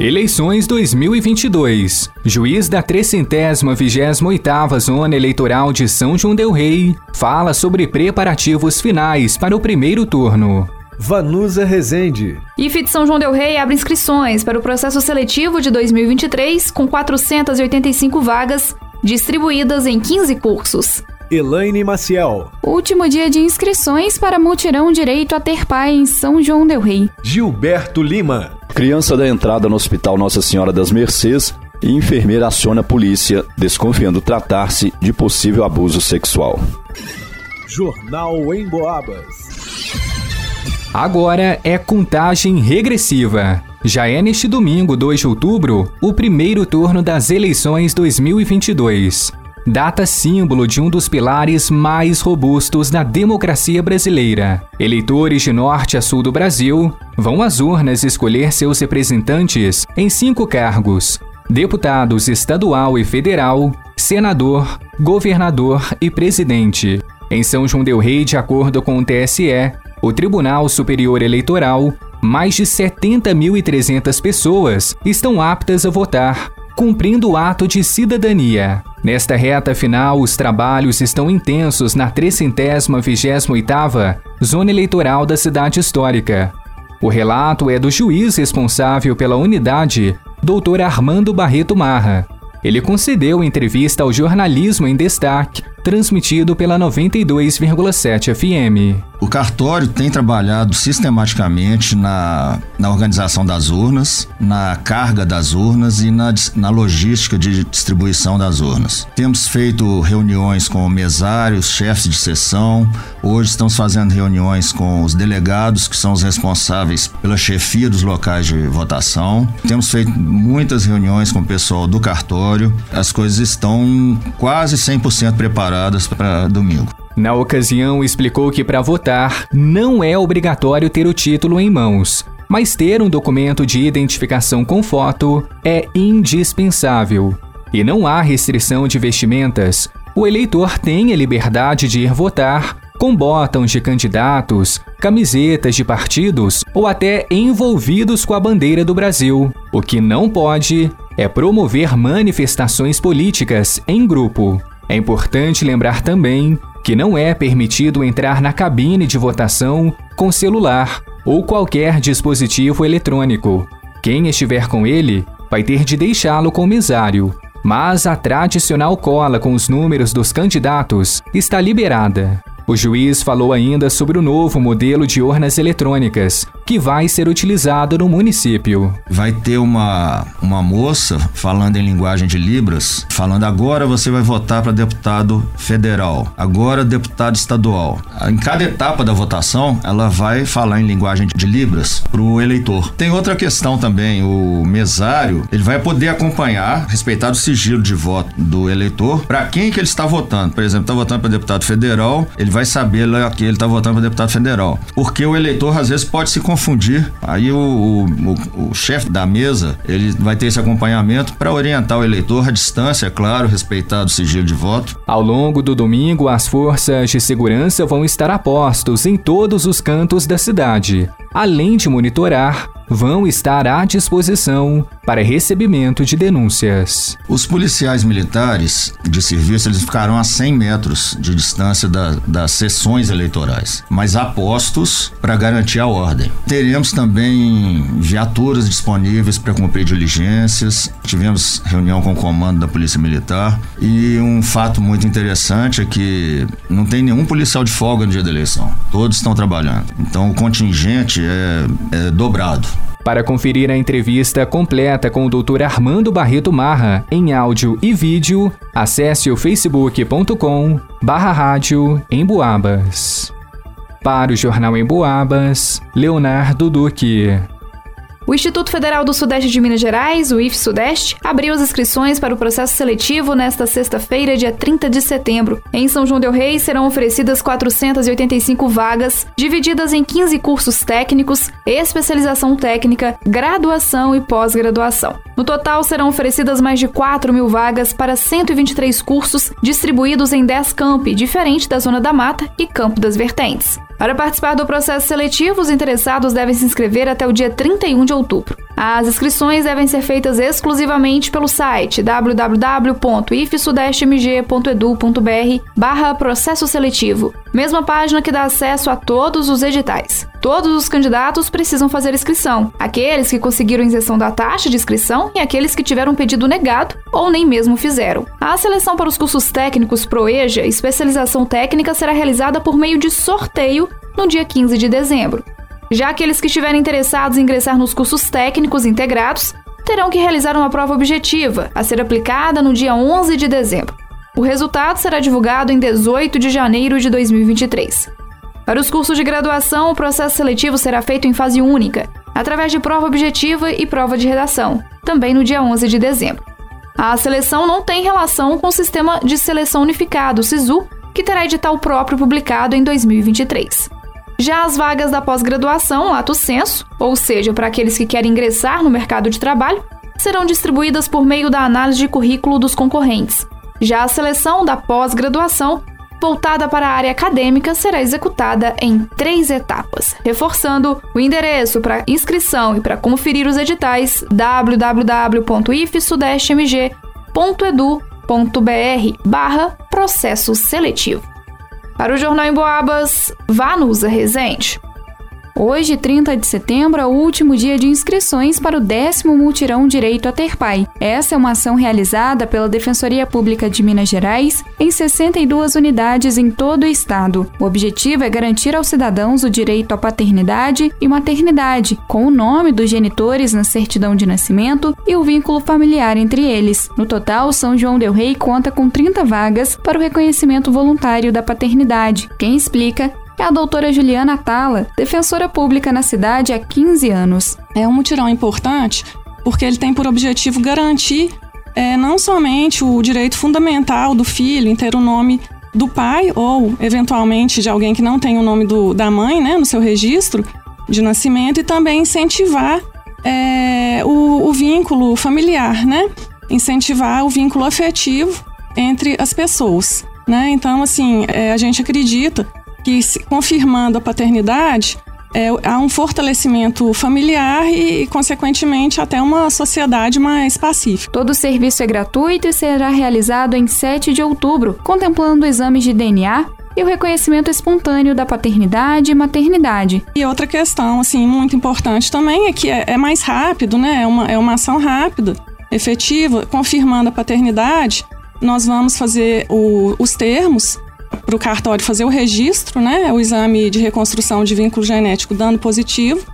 Eleições 2022. Juiz da 328ª Zona Eleitoral de São João del Rei fala sobre preparativos finais para o primeiro turno. Vanusa Rezende. IFE de São João del Rei abre inscrições para o processo seletivo de 2023 com 485 vagas distribuídas em 15 cursos. Elaine Maciel. Último dia de inscrições para multirão direito a ter pai em São João del Rei. Gilberto Lima. Criança da entrada no Hospital Nossa Senhora das Mercês e enfermeira aciona a polícia, desconfiando tratar-se de possível abuso sexual. Jornal em Boabas. Agora é contagem regressiva. Já é neste domingo, 2 de outubro, o primeiro turno das eleições 2022. Data símbolo de um dos pilares mais robustos da democracia brasileira. Eleitores de norte a sul do Brasil vão às urnas escolher seus representantes em cinco cargos: deputados estadual e federal, senador, governador e presidente. Em São João Del Rei, de acordo com o TSE, o Tribunal Superior Eleitoral, mais de 70.300 pessoas estão aptas a votar, cumprindo o ato de cidadania. Nesta reta final, os trabalhos estão intensos na 328ª Zona Eleitoral da cidade histórica. O relato é do juiz responsável pela unidade, Dr. Armando Barreto Marra. Ele concedeu entrevista ao Jornalismo em Destaque transmitido pela 92,7 FM. O cartório tem trabalhado sistematicamente na, na organização das urnas, na carga das urnas e na, na logística de distribuição das urnas. Temos feito reuniões com mesários, chefes de sessão. Hoje estamos fazendo reuniões com os delegados, que são os responsáveis pela chefia dos locais de votação. Temos feito muitas reuniões com o pessoal do cartório. As coisas estão quase 100% preparadas preparadas para domingo. Na ocasião, explicou que para votar não é obrigatório ter o título em mãos, mas ter um documento de identificação com foto é indispensável. E não há restrição de vestimentas. O eleitor tem a liberdade de ir votar com botões de candidatos, camisetas de partidos ou até envolvidos com a bandeira do Brasil. O que não pode é promover manifestações políticas em grupo. É importante lembrar também que não é permitido entrar na cabine de votação com celular ou qualquer dispositivo eletrônico. Quem estiver com ele vai ter de deixá-lo com o mesário, mas a tradicional cola com os números dos candidatos está liberada. O juiz falou ainda sobre o novo modelo de urnas eletrônicas, que vai ser utilizado no município. Vai ter uma, uma moça falando em linguagem de Libras, falando agora você vai votar para deputado federal, agora deputado estadual. Em cada etapa da votação, ela vai falar em linguagem de Libras para o eleitor. Tem outra questão também, o mesário, ele vai poder acompanhar, respeitar o sigilo de voto do eleitor, para quem que ele está votando. Por exemplo, está votando para deputado federal, ele vai saber lá que ele está votando para deputado federal. Porque o eleitor às vezes pode se confundir. Aí o, o, o chefe da mesa ele vai ter esse acompanhamento para orientar o eleitor à distância, é claro, respeitar o sigilo de voto. Ao longo do domingo, as forças de segurança vão estar a postos em todos os cantos da cidade, além de monitorar vão estar à disposição para recebimento de denúncias. Os policiais militares de serviço eles ficarão a 100 metros de distância da, das sessões eleitorais, mas a postos para garantir a ordem. Teremos também viaturas disponíveis para cumprir diligências. Tivemos reunião com o comando da Polícia Militar e um fato muito interessante é que não tem nenhum policial de folga no dia da eleição. Todos estão trabalhando. Então o contingente é, é dobrado. Para conferir a entrevista completa com o Dr. Armando Barreto Marra, em áudio e vídeo, acesse o facebook.com barra rádio Emboabas. Para o Jornal Emboabas, Leonardo Duque. O Instituto Federal do Sudeste de Minas Gerais, o IF Sudeste, abriu as inscrições para o processo seletivo nesta sexta-feira, dia 30 de setembro. Em São João del Rei serão oferecidas 485 vagas, divididas em 15 cursos técnicos, especialização técnica, graduação e pós-graduação. No total, serão oferecidas mais de 4 mil vagas para 123 cursos distribuídos em 10 campi, diferente da Zona da Mata e Campo das Vertentes. Para participar do processo seletivo, os interessados devem se inscrever até o dia 31 de outubro. As inscrições devem ser feitas exclusivamente pelo site www.ifsudestemg.edu.br barra processo seletivo, mesma página que dá acesso a todos os editais. Todos os candidatos precisam fazer inscrição, aqueles que conseguiram isenção da taxa de inscrição e aqueles que tiveram pedido negado ou nem mesmo fizeram. A seleção para os cursos técnicos ProEja, especialização técnica, será realizada por meio de sorteio no dia 15 de dezembro. Já aqueles que estiverem interessados em ingressar nos cursos técnicos integrados terão que realizar uma prova objetiva, a ser aplicada no dia 11 de dezembro. O resultado será divulgado em 18 de janeiro de 2023. Para os cursos de graduação, o processo seletivo será feito em fase única, através de prova objetiva e prova de redação, também no dia 11 de dezembro. A seleção não tem relação com o Sistema de Seleção Unificado, SISU, que terá edital próprio publicado em 2023. Já as vagas da pós-graduação, lato senso, ou seja, para aqueles que querem ingressar no mercado de trabalho, serão distribuídas por meio da análise de currículo dos concorrentes. Já a seleção da pós-graduação, voltada para a área acadêmica, será executada em três etapas. Reforçando o endereço para inscrição e para conferir os editais www.ifsudestemg.edu.br barra processo seletivo. Para o Jornal em Boabas, Vanusa Rezende. Hoje, 30 de setembro, é o último dia de inscrições para o décimo multirão Direito a Ter Pai. Essa é uma ação realizada pela Defensoria Pública de Minas Gerais em 62 unidades em todo o estado. O objetivo é garantir aos cidadãos o direito à paternidade e maternidade, com o nome dos genitores na certidão de nascimento e o vínculo familiar entre eles. No total, São João del Rei conta com 30 vagas para o reconhecimento voluntário da paternidade. Quem explica é a doutora Juliana Tala, defensora pública na cidade há 15 anos. É um mutirão importante porque ele tem por objetivo garantir é, não somente o direito fundamental do filho em ter o nome do pai ou, eventualmente, de alguém que não tem o nome do, da mãe né, no seu registro de nascimento e também incentivar é, o, o vínculo familiar, né? Incentivar o vínculo afetivo entre as pessoas, né? Então, assim, é, a gente acredita que, confirmando a paternidade, é, há um fortalecimento familiar e, consequentemente, até uma sociedade mais pacífica. Todo o serviço é gratuito e será realizado em 7 de outubro, contemplando exames de DNA e o reconhecimento espontâneo da paternidade e maternidade. E outra questão, assim, muito importante também é que é, é mais rápido, né? É uma, é uma ação rápida, efetiva, confirmando a paternidade. Nós vamos fazer o, os termos para o cartório fazer o registro, né, o exame de reconstrução de vínculo genético dando positivo.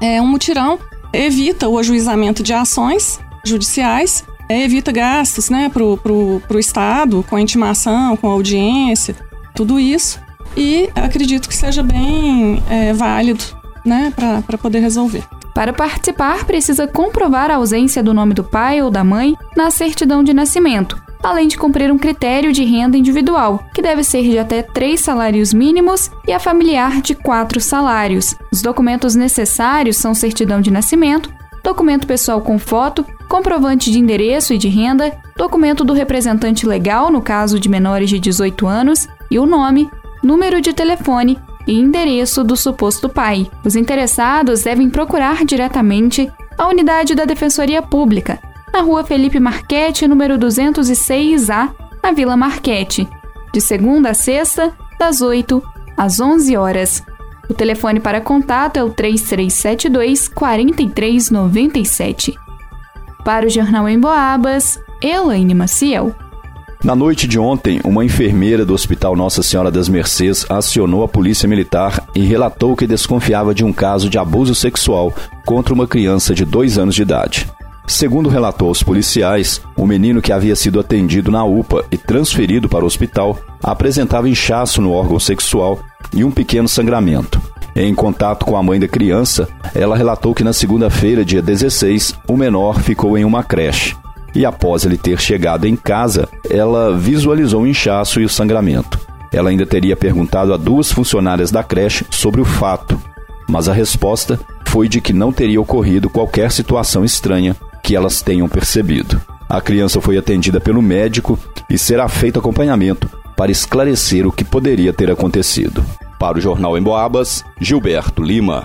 É um mutirão evita o ajuizamento de ações judiciais, é, evita gastos né, para o Estado, com intimação, com audiência, tudo isso. E acredito que seja bem é, válido né, para poder resolver. Para participar, precisa comprovar a ausência do nome do pai ou da mãe na certidão de nascimento além de cumprir um critério de renda individual, que deve ser de até três salários mínimos e a familiar de quatro salários. Os documentos necessários são certidão de nascimento, documento pessoal com foto, comprovante de endereço e de renda, documento do representante legal no caso de menores de 18 anos e o nome, número de telefone e endereço do suposto pai. Os interessados devem procurar diretamente a unidade da Defensoria Pública na rua Felipe Marquete, número 206A, na Vila Marquete, de segunda a sexta, das 8 às 11 horas. O telefone para contato é o 3372 4397. Para o Jornal em Boabas, Elaine Maciel. Na noite de ontem, uma enfermeira do Hospital Nossa Senhora das Mercês acionou a Polícia Militar e relatou que desconfiava de um caso de abuso sexual contra uma criança de dois anos de idade. Segundo relatou aos policiais, o menino que havia sido atendido na UPA e transferido para o hospital apresentava inchaço no órgão sexual e um pequeno sangramento. Em contato com a mãe da criança, ela relatou que na segunda-feira, dia 16, o menor ficou em uma creche. E após ele ter chegado em casa, ela visualizou o inchaço e o sangramento. Ela ainda teria perguntado a duas funcionárias da creche sobre o fato, mas a resposta foi de que não teria ocorrido qualquer situação estranha que elas tenham percebido. A criança foi atendida pelo médico e será feito acompanhamento para esclarecer o que poderia ter acontecido. Para o Jornal em Boabas, Gilberto Lima.